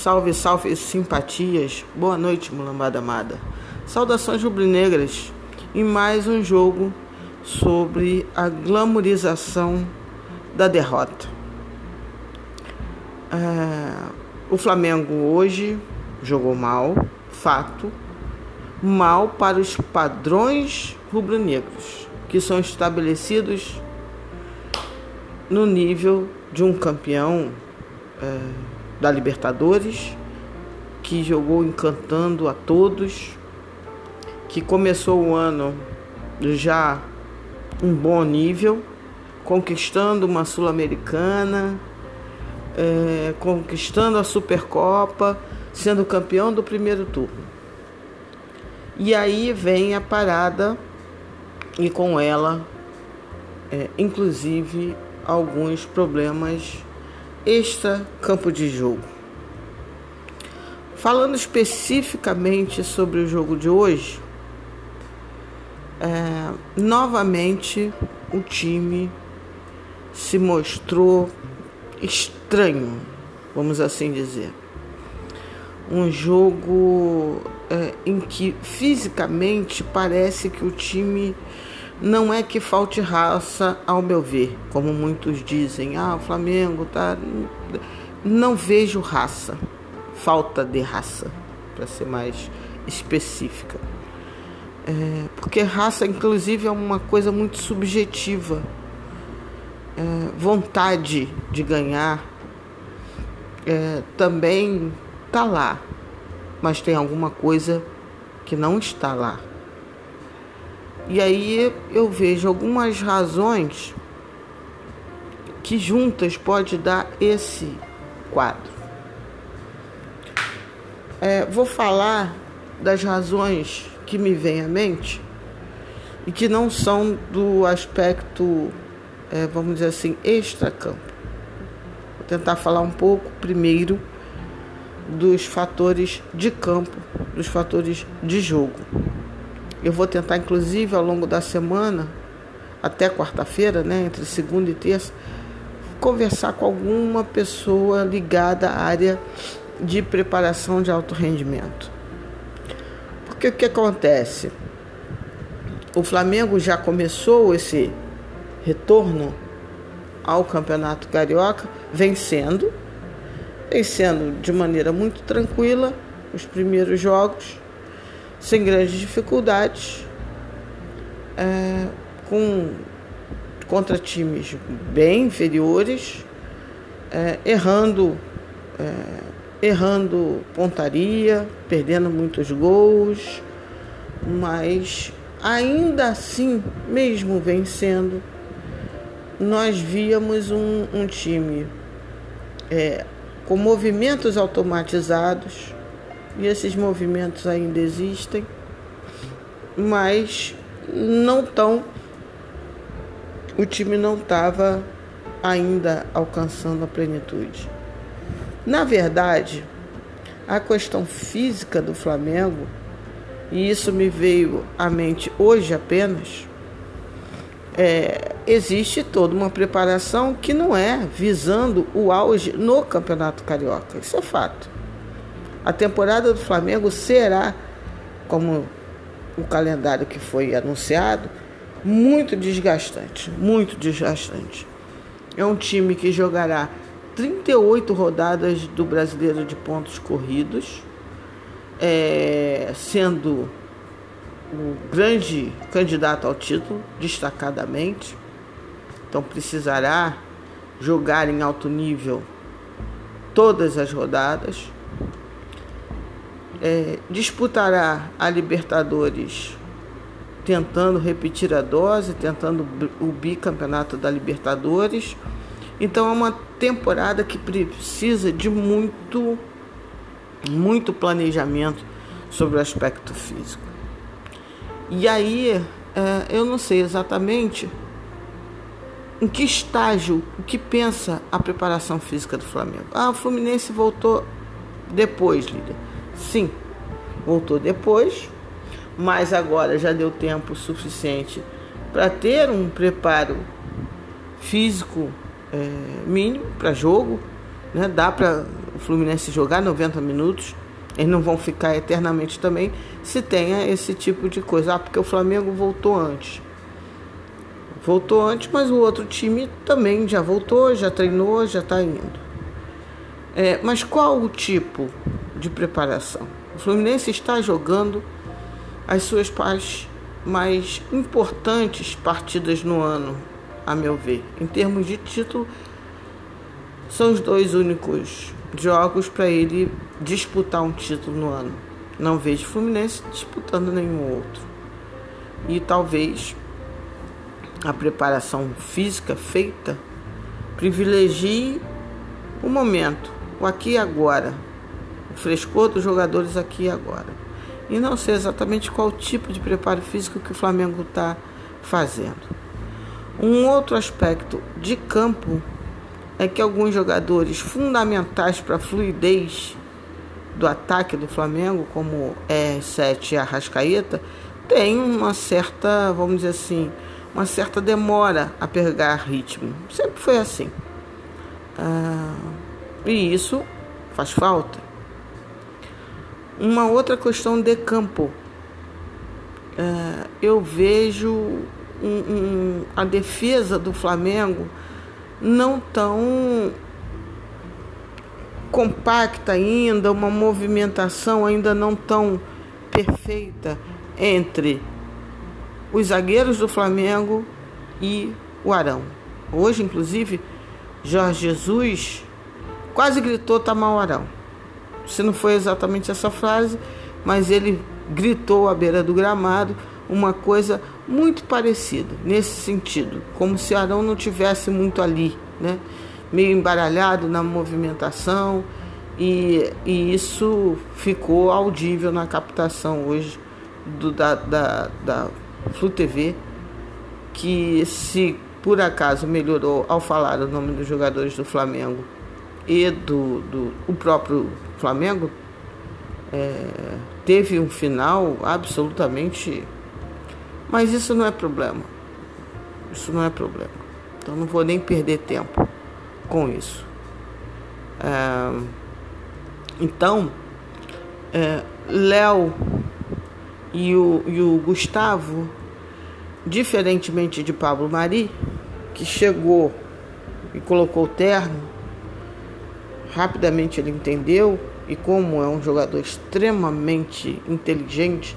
Salve, salve, simpatias. Boa noite, mulambada amada. Saudações rubro-negras em mais um jogo sobre a glamorização da derrota. É, o Flamengo hoje jogou mal, fato, mal para os padrões rubro-negros que são estabelecidos no nível de um campeão é, da Libertadores, que jogou encantando a todos, que começou o ano já um bom nível, conquistando uma Sul-Americana, é, conquistando a Supercopa, sendo campeão do primeiro turno. E aí vem a parada e com ela, é, inclusive, alguns problemas extra campo de jogo. Falando especificamente sobre o jogo de hoje, é, novamente o time se mostrou estranho, vamos assim dizer. Um jogo é, em que fisicamente parece que o time não é que falte raça, ao meu ver, como muitos dizem. Ah, o Flamengo tá. Não vejo raça, falta de raça, para ser mais específica. É, porque raça, inclusive, é uma coisa muito subjetiva. É, vontade de ganhar é, também tá lá, mas tem alguma coisa que não está lá. E aí eu vejo algumas razões que juntas pode dar esse quadro. É, vou falar das razões que me vêm à mente e que não são do aspecto, é, vamos dizer assim, extra-campo. Vou tentar falar um pouco primeiro dos fatores de campo, dos fatores de jogo. Eu vou tentar, inclusive, ao longo da semana, até quarta-feira, né, entre segunda e terça, conversar com alguma pessoa ligada à área de preparação de alto rendimento. Porque o que acontece? O Flamengo já começou esse retorno ao Campeonato Carioca vencendo, vencendo de maneira muito tranquila os primeiros jogos sem grandes dificuldades, é, com, contra times bem inferiores, é, errando, é, errando pontaria, perdendo muitos gols, mas ainda assim, mesmo vencendo, nós víamos um, um time é, com movimentos automatizados e esses movimentos ainda existem, mas não tão. O time não estava ainda alcançando a plenitude. Na verdade, a questão física do Flamengo, e isso me veio à mente hoje apenas, é, existe toda uma preparação que não é visando o auge no Campeonato Carioca. Isso é fato. A temporada do Flamengo será, como o calendário que foi anunciado, muito desgastante, muito desgastante. É um time que jogará 38 rodadas do Brasileiro de pontos corridos, é, sendo o grande candidato ao título, destacadamente. Então precisará jogar em alto nível todas as rodadas é, disputará a Libertadores tentando repetir a dose, tentando o bicampeonato da Libertadores. Então é uma temporada que precisa de muito, muito planejamento sobre o aspecto físico. E aí é, eu não sei exatamente em que estágio, o que pensa a preparação física do Flamengo. Ah, o Fluminense voltou depois, Lídia. Sim, voltou depois, mas agora já deu tempo suficiente para ter um preparo físico é, mínimo para jogo. Né? Dá para o Fluminense jogar 90 minutos. Eles não vão ficar eternamente também se tenha esse tipo de coisa. Ah, porque o Flamengo voltou antes. Voltou antes, mas o outro time também já voltou, já treinou, já está indo. É, mas qual o tipo de preparação? O Fluminense está jogando as suas partes mais importantes partidas no ano, a meu ver. Em termos de título, são os dois únicos jogos para ele disputar um título no ano. Não vejo Fluminense disputando nenhum outro. E talvez a preparação física feita privilegie o momento, o aqui e agora, o frescor dos jogadores aqui e agora. E não sei exatamente qual tipo de preparo físico que o Flamengo está fazendo. Um outro aspecto de campo é que alguns jogadores fundamentais para a fluidez do ataque do Flamengo, como R7 e Arrascaeta, têm uma certa, vamos dizer assim, uma certa demora a pegar ritmo. Sempre foi assim. Ah, e isso faz falta. Uma outra questão de campo. Ah, eu vejo um, um, a defesa do Flamengo não tão compacta ainda, uma movimentação ainda não tão perfeita entre os zagueiros do Flamengo e o Arão. Hoje, inclusive, Jorge Jesus quase gritou tá Arão. Se não foi exatamente essa frase, mas ele gritou à beira do gramado uma coisa muito parecida nesse sentido, como se Arão não tivesse muito ali, né? meio embaralhado na movimentação e, e isso ficou audível na captação hoje do, da, da, da Flu TV, que se por acaso melhorou ao falar o nome dos jogadores do Flamengo e do, do o próprio Flamengo, é, teve um final absolutamente. Mas isso não é problema. Isso não é problema. Então não vou nem perder tempo com isso. É, então, é, Léo e o, e o Gustavo, diferentemente de Pablo Mari, que chegou e colocou o terno, rapidamente ele entendeu e como é um jogador extremamente inteligente,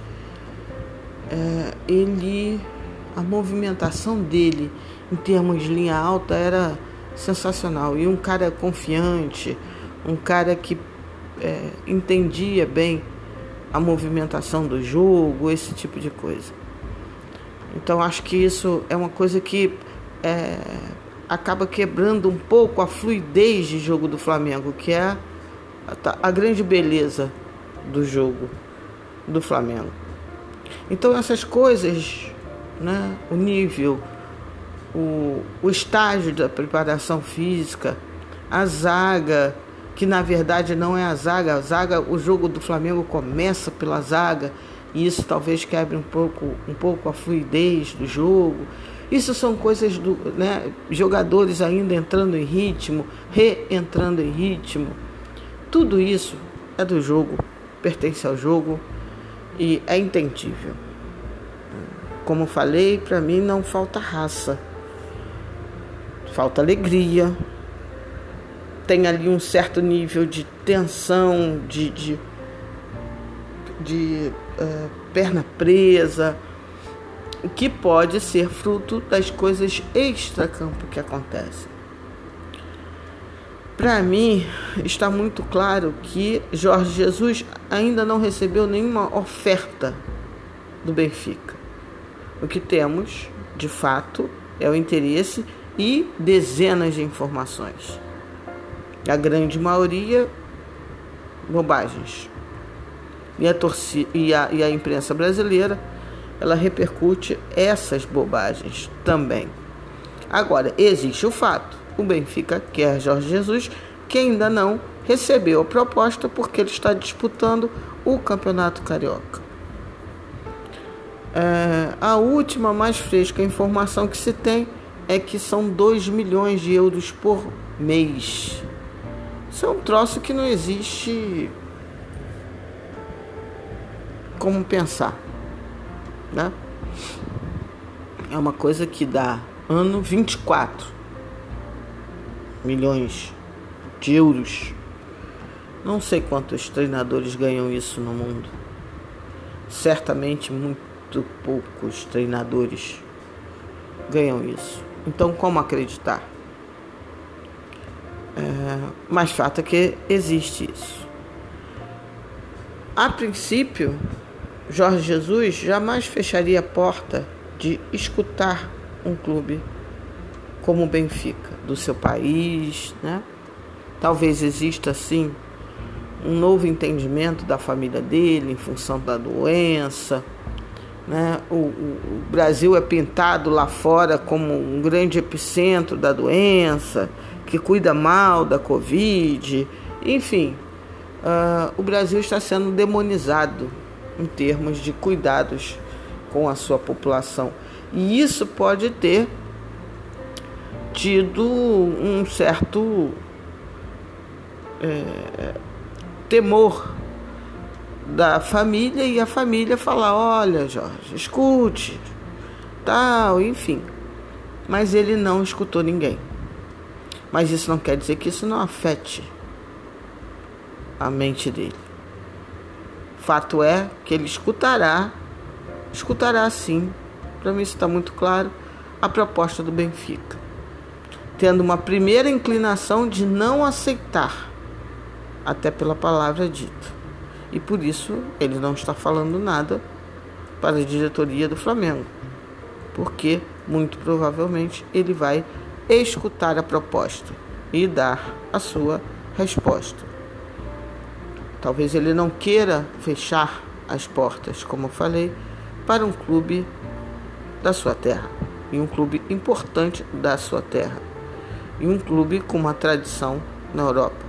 é, ele a movimentação dele em termos de linha alta era sensacional e um cara confiante, um cara que é, entendia bem a movimentação do jogo, esse tipo de coisa. Então acho que isso é uma coisa que é, acaba quebrando um pouco a fluidez de jogo do Flamengo, que é a, a grande beleza do jogo do Flamengo. Então essas coisas, né, o nível, o, o estágio da preparação física, a zaga, que na verdade não é a zaga. A zaga, o jogo do Flamengo começa pela zaga e isso talvez quebre um pouco, um pouco a fluidez do jogo. Isso são coisas do, né, jogadores ainda entrando em ritmo, reentrando em ritmo. Tudo isso é do jogo, pertence ao jogo e é entendível. Como falei, para mim não falta raça, falta alegria, tem ali um certo nível de tensão, de, de, de uh, perna presa, que pode ser fruto das coisas extra-campo que acontecem. Para mim, está muito claro que Jorge Jesus ainda não recebeu nenhuma oferta do Benfica. O que temos, de fato, é o interesse e dezenas de informações. A grande maioria, bobagens. E a, torcida, e a, e a imprensa brasileira, ela repercute essas bobagens também. Agora, existe o fato: o Benfica quer Jorge Jesus, que ainda não recebeu a proposta porque ele está disputando o Campeonato Carioca. É, a última, mais fresca informação que se tem é que são 2 milhões de euros por mês Isso é um troço que não existe como pensar, né? É uma coisa que dá ano 24 milhões de euros. Não sei quantos treinadores ganham isso no mundo. Certamente muito poucos treinadores ganham isso. Então, como acreditar? É, mas fato é que existe isso. A princípio, Jorge Jesus jamais fecharia a porta de escutar um clube como o Benfica, do seu país, né? Talvez exista sim um novo entendimento da família dele em função da doença. Né? O, o, o Brasil é pintado lá fora como um grande epicentro da doença, que cuida mal da Covid. Enfim, uh, o Brasil está sendo demonizado em termos de cuidados com a sua população. E isso pode ter tido um certo é, temor da família e a família falar: olha, Jorge, escute, tal, enfim. Mas ele não escutou ninguém. Mas isso não quer dizer que isso não afete a mente dele. Fato é que ele escutará, escutará sim, para mim isso está muito claro, a proposta do Benfica, tendo uma primeira inclinação de não aceitar, até pela palavra dita. E por isso ele não está falando nada para a diretoria do Flamengo, porque muito provavelmente ele vai escutar a proposta e dar a sua resposta. Talvez ele não queira fechar as portas, como eu falei, para um clube da sua terra e um clube importante da sua terra e um clube com uma tradição na Europa.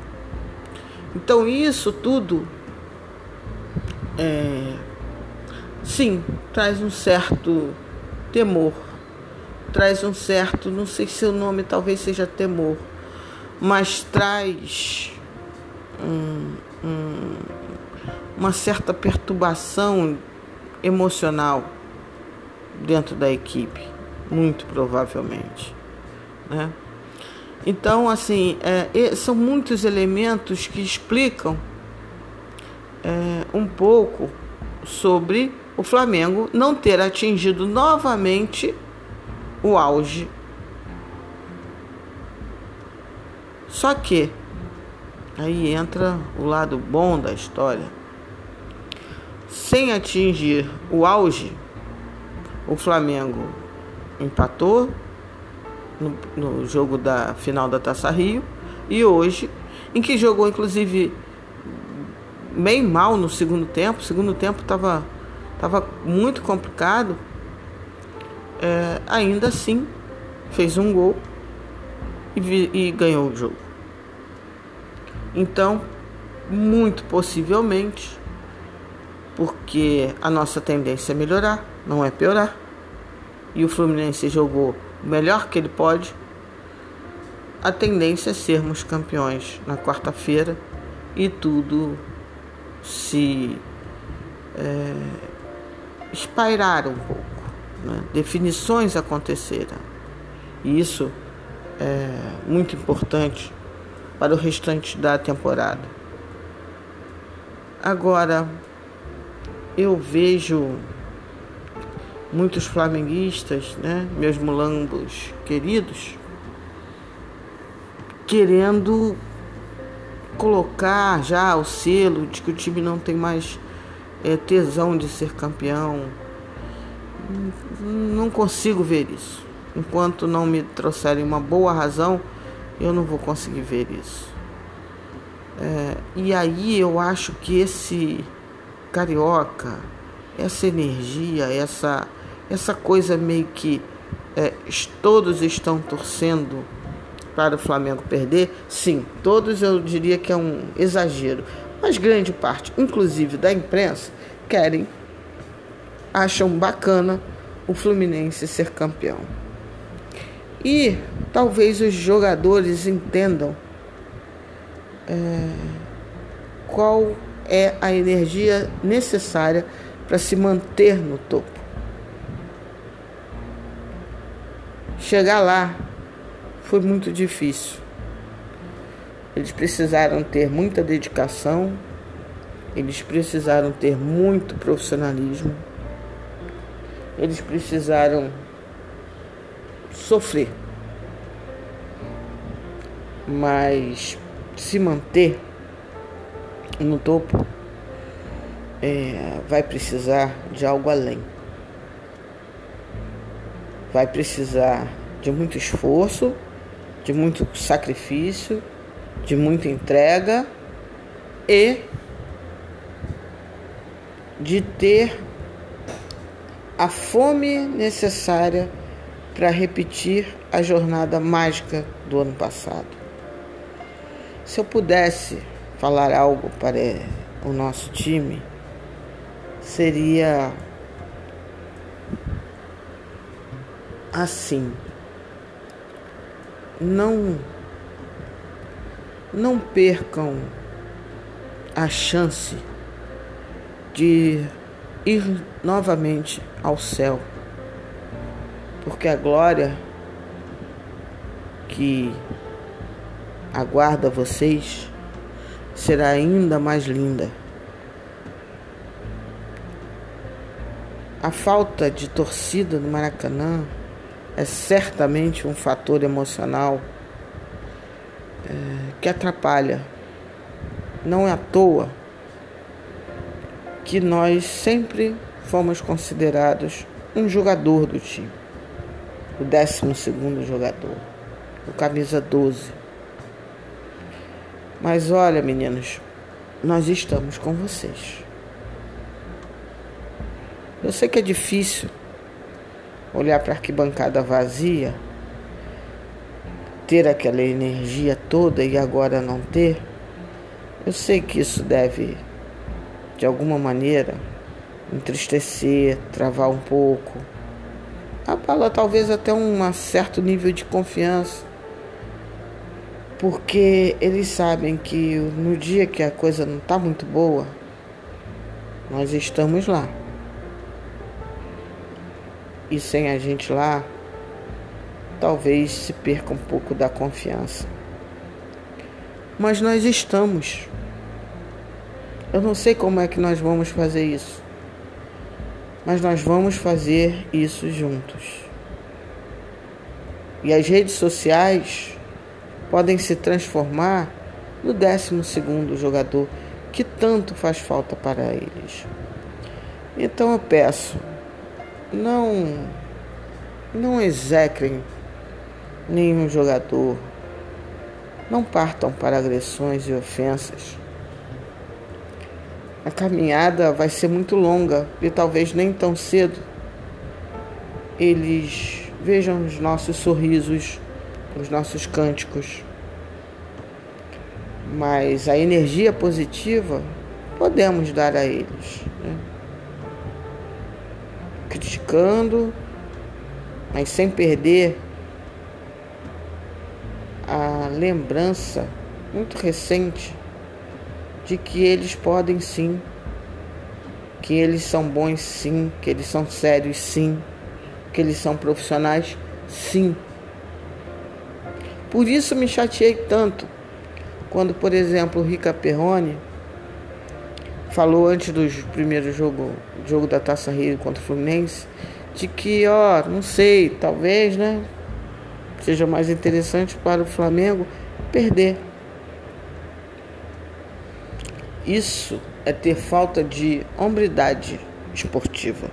Então isso tudo é, sim traz um certo temor traz um certo, não sei se o nome talvez seja temor, mas traz um, um, uma certa perturbação emocional dentro da equipe, muito provavelmente, né? Então, assim, é, são muitos elementos que explicam é, um pouco sobre o Flamengo não ter atingido novamente o auge. Só que aí entra o lado bom da história. Sem atingir o auge, o Flamengo empatou no, no, jogo da final da Taça Rio e hoje, em que jogou inclusive bem mal no segundo tempo. O segundo tempo estava tava muito complicado é, ainda assim fez um gol e, vi, e ganhou o jogo. Então, muito possivelmente, porque a nossa tendência é melhorar, não é piorar, e o Fluminense jogou melhor que ele pode, a tendência é sermos campeões na quarta-feira e tudo se é, espairar um pouco né? definições aconteceram. E isso é muito importante para o restante da temporada. Agora, eu vejo muitos flamenguistas, né, meus mulambos queridos, querendo colocar já o selo de que o time não tem mais é, tesão de ser campeão, não consigo ver isso. Enquanto não me trouxerem uma boa razão, eu não vou conseguir ver isso. É, e aí eu acho que esse carioca, essa energia, essa, essa coisa meio que é, todos estão torcendo para o Flamengo perder, sim, todos eu diria que é um exagero, mas grande parte, inclusive da imprensa, querem acham bacana o Fluminense ser campeão. E talvez os jogadores entendam é, qual é a energia necessária para se manter no topo. Chegar lá foi muito difícil. Eles precisaram ter muita dedicação, eles precisaram ter muito profissionalismo, eles precisaram sofrer. Mas se manter no topo é, vai precisar de algo além. Vai precisar de muito esforço, de muito sacrifício, de muita entrega e de ter a fome necessária para repetir a jornada mágica do ano passado. Se eu pudesse falar algo para o nosso time, seria assim. Não não percam a chance de ir novamente ao céu, porque a glória que aguarda vocês será ainda mais linda. A falta de torcida no Maracanã é certamente um fator emocional é, que atrapalha. Não é à toa que nós sempre fomos considerados um jogador do time, o 12 segundo jogador, o camisa 12. Mas olha, meninos, nós estamos com vocês. Eu sei que é difícil olhar para a arquibancada vazia, ter aquela energia toda e agora não ter. Eu sei que isso deve, de alguma maneira, entristecer, travar um pouco. Abala talvez até um certo nível de confiança. Porque eles sabem que no dia que a coisa não está muito boa, nós estamos lá. E sem a gente lá, talvez se perca um pouco da confiança. Mas nós estamos. Eu não sei como é que nós vamos fazer isso. Mas nós vamos fazer isso juntos. E as redes sociais podem se transformar no 12 segundo jogador que tanto faz falta para eles. Então eu peço não não execrem nenhum jogador. Não partam para agressões e ofensas. A caminhada vai ser muito longa e talvez nem tão cedo eles vejam os nossos sorrisos, os nossos cânticos. Mas a energia positiva podemos dar a eles. Né? Criticando, mas sem perder a lembrança muito recente de que eles podem sim, que eles são bons sim, que eles são sérios sim, que eles são profissionais sim. Por isso me chateei tanto quando, por exemplo, Rica Perrone falou antes do primeiro jogo, jogo da Taça Rio contra o Fluminense, de que, ó, não sei, talvez, né, seja mais interessante para o Flamengo perder. Isso é ter falta de hombridade esportiva.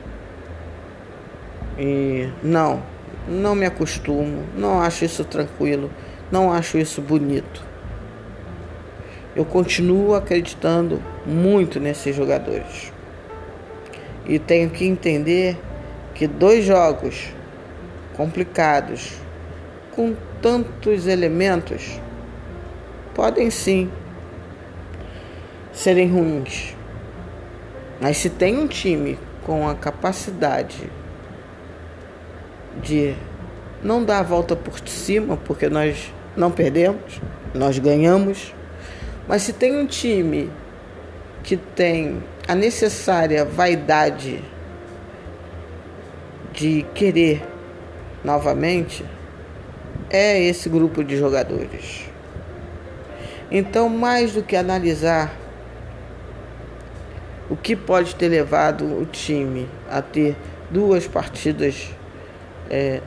E não, não me acostumo, não acho isso tranquilo, não acho isso bonito eu continuo acreditando muito nesses jogadores. E tenho que entender que dois jogos complicados, com tantos elementos, podem sim serem ruins. Mas se tem um time com a capacidade de não dar a volta por cima, porque nós não perdemos, nós ganhamos Mas se tem um time que tem a necessária vaidade de querer novamente, é esse grupo de jogadores. Então, mais do que analisar o que pode ter levado o time a ter duas partidas é,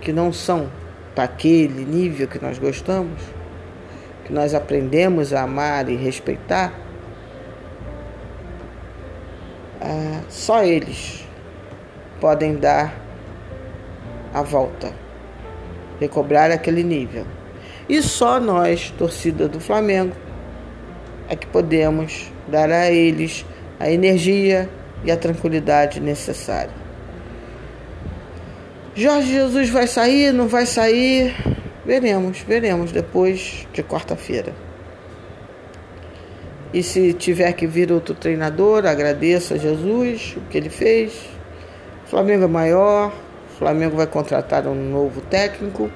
que não são daquele nível que nós gostamos, que nós aprendemos a amar e respeitar, é, só eles podem dar a volta, recobrar aquele nível. E só nós, torcida do Flamengo, é que podemos dar a eles a energia e a tranquilidade necessária. Jorge Jesus vai sair, não vai sair? Veremos, veremos depois de quarta-feira. E se tiver que vir outro treinador, agradeço a Jesus o que ele fez. Flamengo é maior, o Flamengo vai contratar um novo técnico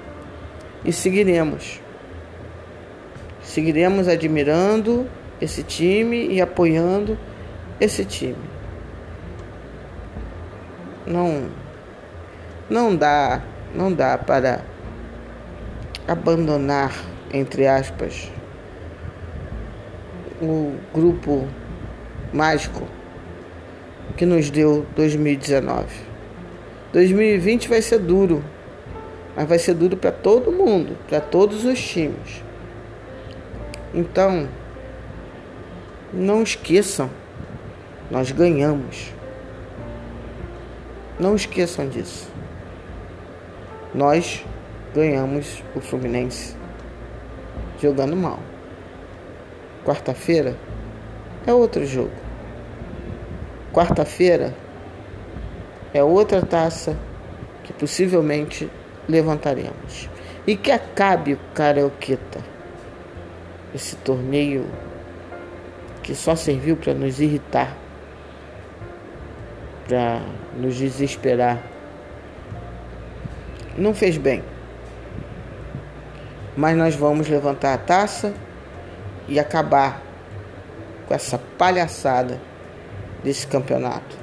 e seguiremos. Seguiremos admirando esse time e apoiando esse time. Não não dá, não dá para abandonar entre aspas o grupo mágico que nos deu 2019. 2020 vai ser duro, mas vai ser duro para todo mundo, para todos os times. Então, não esqueçam, nós ganhamos. Não esqueçam disso. Nós ganhamos o Fluminense jogando mal. Quarta-feira é outro jogo. Quarta-feira é outra taça que possivelmente levantaremos. E que acabe o Carioqueta. Esse torneio que só serviu para nos irritar, para nos desesperar. Não fez bem. Mas nós vamos levantar a taça e acabar com essa palhaçada desse campeonato,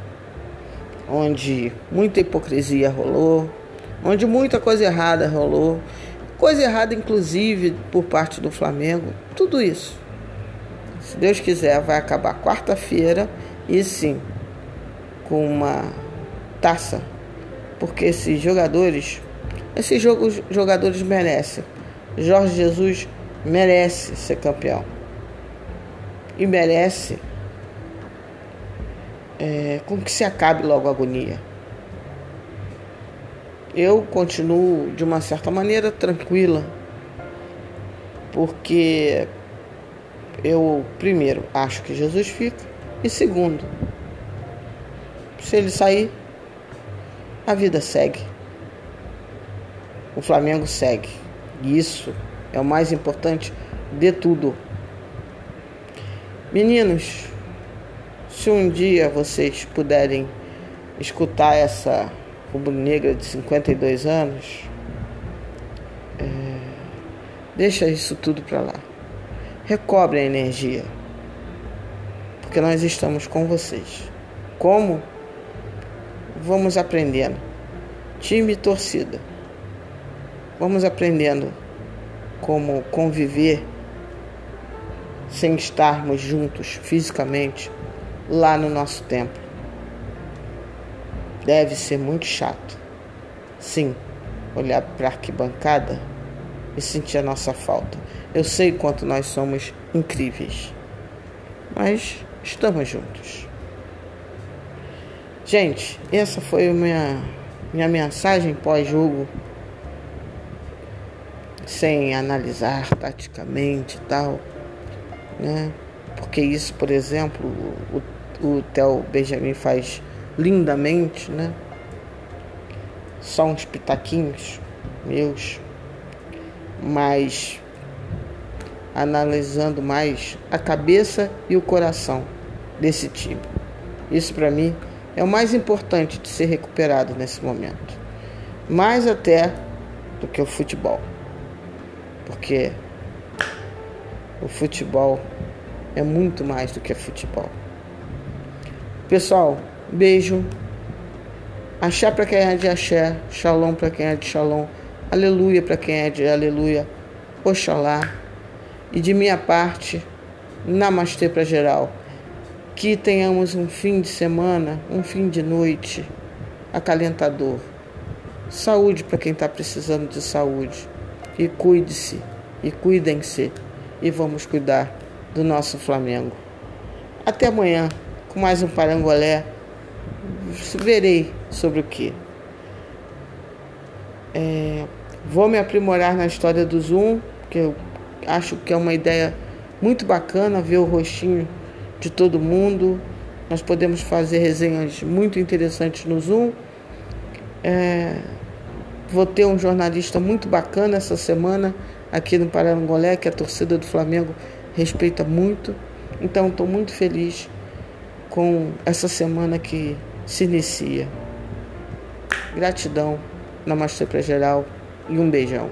onde muita hipocrisia rolou, onde muita coisa errada rolou, coisa errada inclusive por parte do Flamengo, tudo isso. Se Deus quiser, vai acabar quarta-feira e sim com uma taça, porque esses jogadores, esses jogos, jogadores merecem. Jorge Jesus merece ser campeão e merece é, com que se acabe logo a agonia. Eu continuo de uma certa maneira tranquila, porque eu primeiro acho que Jesus fica e segundo, se ele sair, a vida segue. O Flamengo segue. Isso é o mais importante de tudo. Meninos, se um dia vocês puderem escutar essa rubro-negra de 52 anos, é, deixa isso tudo para lá. Recobre a energia, porque nós estamos com vocês. Como? Vamos aprendendo. Time e torcida. Vamos aprendendo como conviver sem estarmos juntos fisicamente lá no nosso templo. Deve ser muito chato. Sim, olhar para a arquibancada e sentir a nossa falta. Eu sei quanto nós somos incríveis, mas estamos juntos. Gente, essa foi a minha, minha mensagem pós-jogo, sem analisar taticamente e tal né? Porque isso, por exemplo, o, o Theo Benjamin faz lindamente, né? Só uns pitaquinhos meus, mas analisando mais a cabeça e o coração desse time. Isso para mim é o mais importante de ser recuperado nesse momento. Mais até do que o futebol. Porque O futebol é muito mais do que futebol. Pessoal, beijo. Axé para quem é de axé, shalom para quem é de shalom, aleluia para quem é de aleluia, oxalá. E de minha parte, namastê para geral. Que tenhamos um fim de semana, um fim de noite acalentador. Saúde para quem está precisando de saúde. E cuide-se, e cuidem-se, e vamos cuidar do nosso Flamengo. Até amanhã com mais um Parangolé. Verei sobre o que. É, vou me aprimorar na história do Zoom, que eu acho que é uma ideia muito bacana ver o rostinho de todo mundo. Nós podemos fazer resenhas muito interessantes no Zoom. É, vou ter um jornalista muito bacana essa semana aqui no Parangolé, que a torcida do Flamengo respeita muito. Então estou muito feliz com essa semana que se inicia. Gratidão, namastê para geral e um beijão.